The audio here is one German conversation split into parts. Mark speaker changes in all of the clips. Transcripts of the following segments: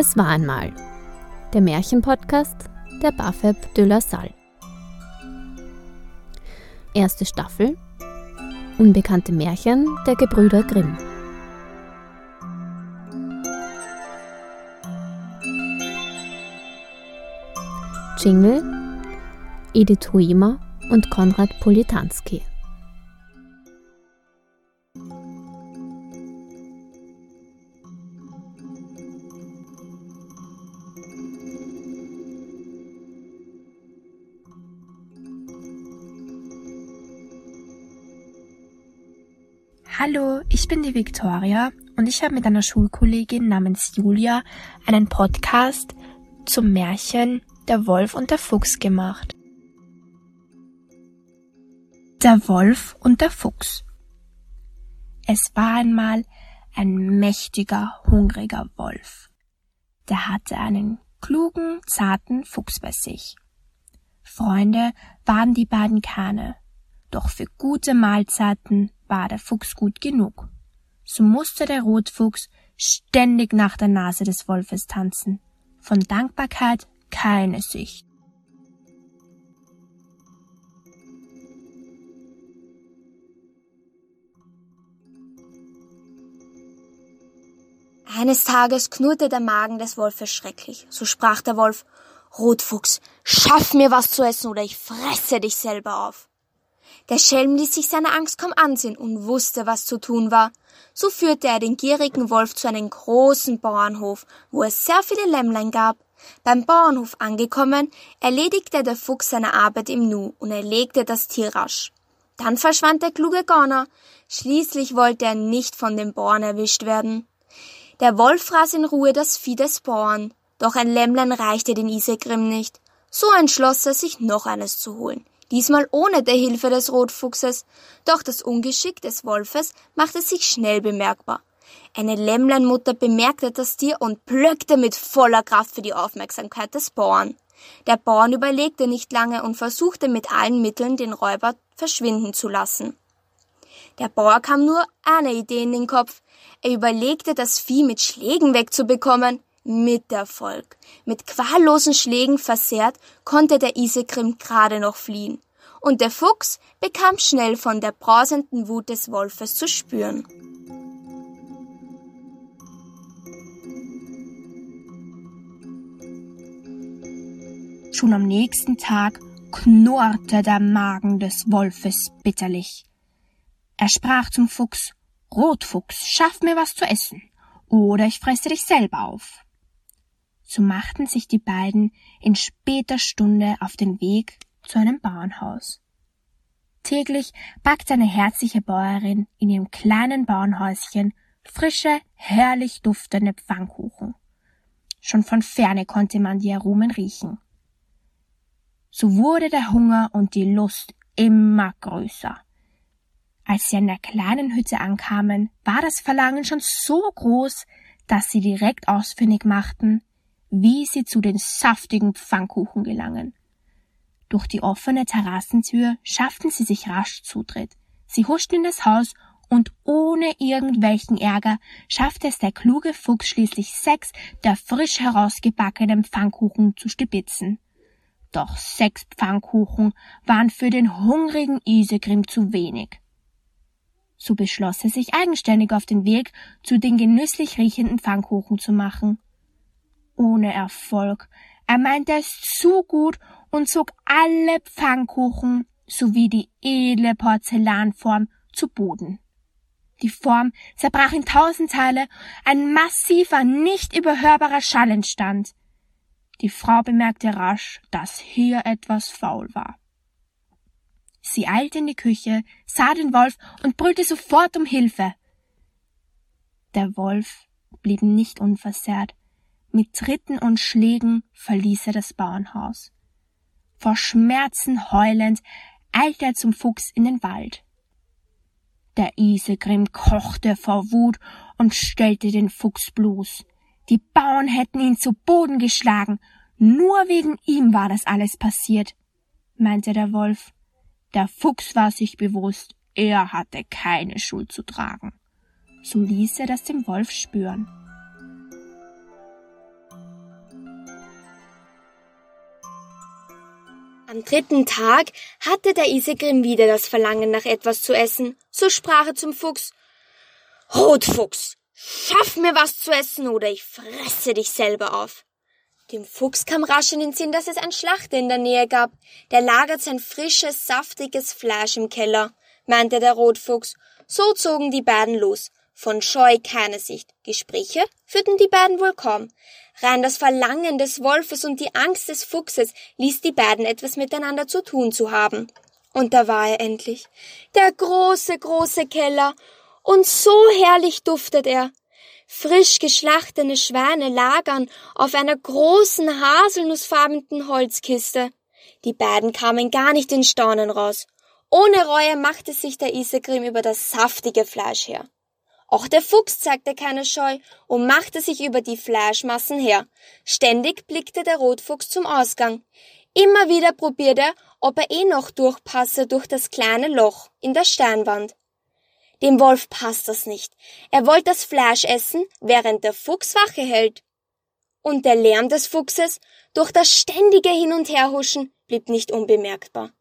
Speaker 1: Es war einmal der Märchenpodcast der Bafeb de la Salle. Erste Staffel Unbekannte Märchen der Gebrüder Grimm. Jingle Edith Huima und Konrad Politanski.
Speaker 2: Hallo, ich bin die Victoria und ich habe mit einer Schulkollegin namens Julia einen Podcast zum Märchen Der Wolf und der Fuchs gemacht. Der Wolf und der Fuchs. Es war einmal ein mächtiger, hungriger Wolf. Der hatte einen klugen, zarten Fuchs bei sich. Freunde waren die beiden keine, doch für gute Mahlzeiten war der Fuchs gut genug. So musste der Rotfuchs ständig nach der Nase des Wolfes tanzen. Von Dankbarkeit keine Sicht.
Speaker 3: Eines Tages knurrte der Magen des Wolfes schrecklich. So sprach der Wolf, Rotfuchs, schaff mir was zu essen oder ich fresse dich selber auf. Der Schelm ließ sich seine Angst kaum ansehen und wusste, was zu tun war. So führte er den gierigen Wolf zu einem großen Bauernhof, wo es sehr viele Lämmlein gab. Beim Bauernhof angekommen, erledigte der Fuchs seine Arbeit im Nu und erlegte das Tier rasch. Dann verschwand der kluge Gauner. Schließlich wollte er nicht von dem Bauern erwischt werden. Der Wolf fraß in Ruhe das Vieh des Bauern. Doch ein Lämmlein reichte den Isegrim nicht. So entschloss er sich noch eines zu holen diesmal ohne der Hilfe des Rotfuchses, doch das Ungeschick des Wolfes machte sich schnell bemerkbar. Eine Lämmleinmutter bemerkte das Tier und plöckte mit voller Kraft für die Aufmerksamkeit des Bauern. Der Bauern überlegte nicht lange und versuchte mit allen Mitteln den Räuber verschwinden zu lassen. Der Bauer kam nur eine Idee in den Kopf. Er überlegte, das Vieh mit Schlägen wegzubekommen. Mit Erfolg. Mit quallosen Schlägen versehrt, konnte der Isegrim gerade noch fliehen. Und der Fuchs bekam schnell von der brausenden Wut des Wolfes zu spüren.
Speaker 2: Schon am nächsten Tag knurrte der Magen des Wolfes bitterlich. Er sprach zum Fuchs Rotfuchs, schaff mir was zu essen, oder ich fresse dich selber auf so machten sich die beiden in später Stunde auf den Weg zu einem Bauernhaus. Täglich backte eine herzliche Bäuerin in ihrem kleinen Bauernhäuschen frische, herrlich duftende Pfannkuchen. Schon von ferne konnte man die Aromen riechen. So wurde der Hunger und die Lust immer größer. Als sie an der kleinen Hütte ankamen, war das Verlangen schon so groß, dass sie direkt ausfindig machten, wie sie zu den saftigen Pfannkuchen gelangen. Durch die offene Terrassentür schafften sie sich rasch Zutritt. Sie huschten in das Haus und ohne irgendwelchen Ärger schaffte es der kluge Fuchs schließlich sechs der frisch herausgebackenen Pfannkuchen zu stibitzen. Doch sechs Pfannkuchen waren für den hungrigen Isegrim zu wenig. So beschloss er sich eigenständig auf den Weg zu den genüsslich riechenden Pfannkuchen zu machen ohne Erfolg. Er meinte es zu gut und zog alle Pfannkuchen sowie die edle Porzellanform zu Boden. Die Form zerbrach in tausend Teile, ein massiver, nicht überhörbarer Schall entstand. Die Frau bemerkte rasch, dass hier etwas faul war. Sie eilte in die Küche, sah den Wolf und brüllte sofort um Hilfe. Der Wolf blieb nicht unversehrt. Mit Tritten und Schlägen verließ er das Bauernhaus. Vor Schmerzen heulend eilte er zum Fuchs in den Wald. Der Isegrim kochte vor Wut und stellte den Fuchs bloß. Die Bauern hätten ihn zu Boden geschlagen. Nur wegen ihm war das alles passiert, meinte der Wolf. Der Fuchs war sich bewusst, er hatte keine Schuld zu tragen. So ließ er das dem Wolf spüren.
Speaker 3: Am dritten Tag hatte der Isegrim wieder das Verlangen nach etwas zu essen. So sprach er zum Fuchs. Rotfuchs, schaff mir was zu essen oder ich fresse dich selber auf. Dem Fuchs kam rasch in den Sinn, dass es ein Schlachter in der Nähe gab. Der lagert sein frisches, saftiges Fleisch im Keller, meinte der Rotfuchs. So zogen die beiden los. Von Scheu keine Sicht. Gespräche führten die beiden wohl kaum. Rein das Verlangen des Wolfes und die Angst des Fuchses ließ die beiden etwas miteinander zu tun zu haben. Und da war er endlich. Der große, große Keller. Und so herrlich duftet er. Frisch geschlachtene Schwäne lagern auf einer großen haselnussfarbenen Holzkiste. Die beiden kamen gar nicht in Staunen raus. Ohne Reue machte sich der Isegrim über das saftige Fleisch her. Auch der Fuchs zeigte keine Scheu und machte sich über die Fleischmassen her. Ständig blickte der Rotfuchs zum Ausgang. Immer wieder probierte er, ob er eh noch durchpasse durch das kleine Loch in der Steinwand. Dem Wolf passt das nicht. Er wollte das Fleisch essen, während der Fuchs Wache hält. Und der Lärm des Fuchses durch das ständige Hin- und Herhuschen blieb nicht unbemerkbar.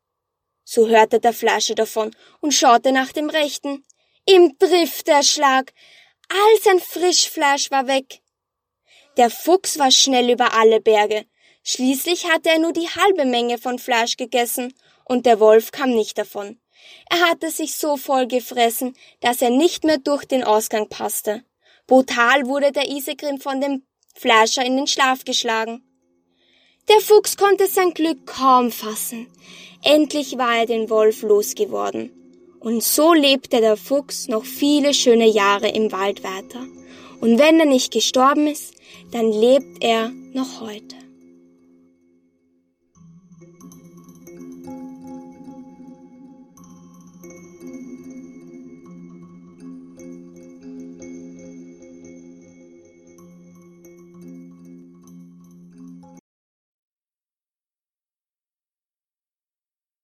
Speaker 3: So hörte der Fleische davon und schaute nach dem Rechten. Ihm trifft der Schlag. All sein Frischfleisch war weg. Der Fuchs war schnell über alle Berge. Schließlich hatte er nur die halbe Menge von Fleisch gegessen, und der Wolf kam nicht davon. Er hatte sich so voll gefressen, dass er nicht mehr durch den Ausgang passte. Brutal wurde der Isegrim von dem Fleischer in den Schlaf geschlagen. Der Fuchs konnte sein Glück kaum fassen. Endlich war er den Wolf losgeworden. Und so lebte der Fuchs noch viele schöne Jahre im Wald weiter. Und wenn er nicht gestorben ist, dann lebt er noch heute.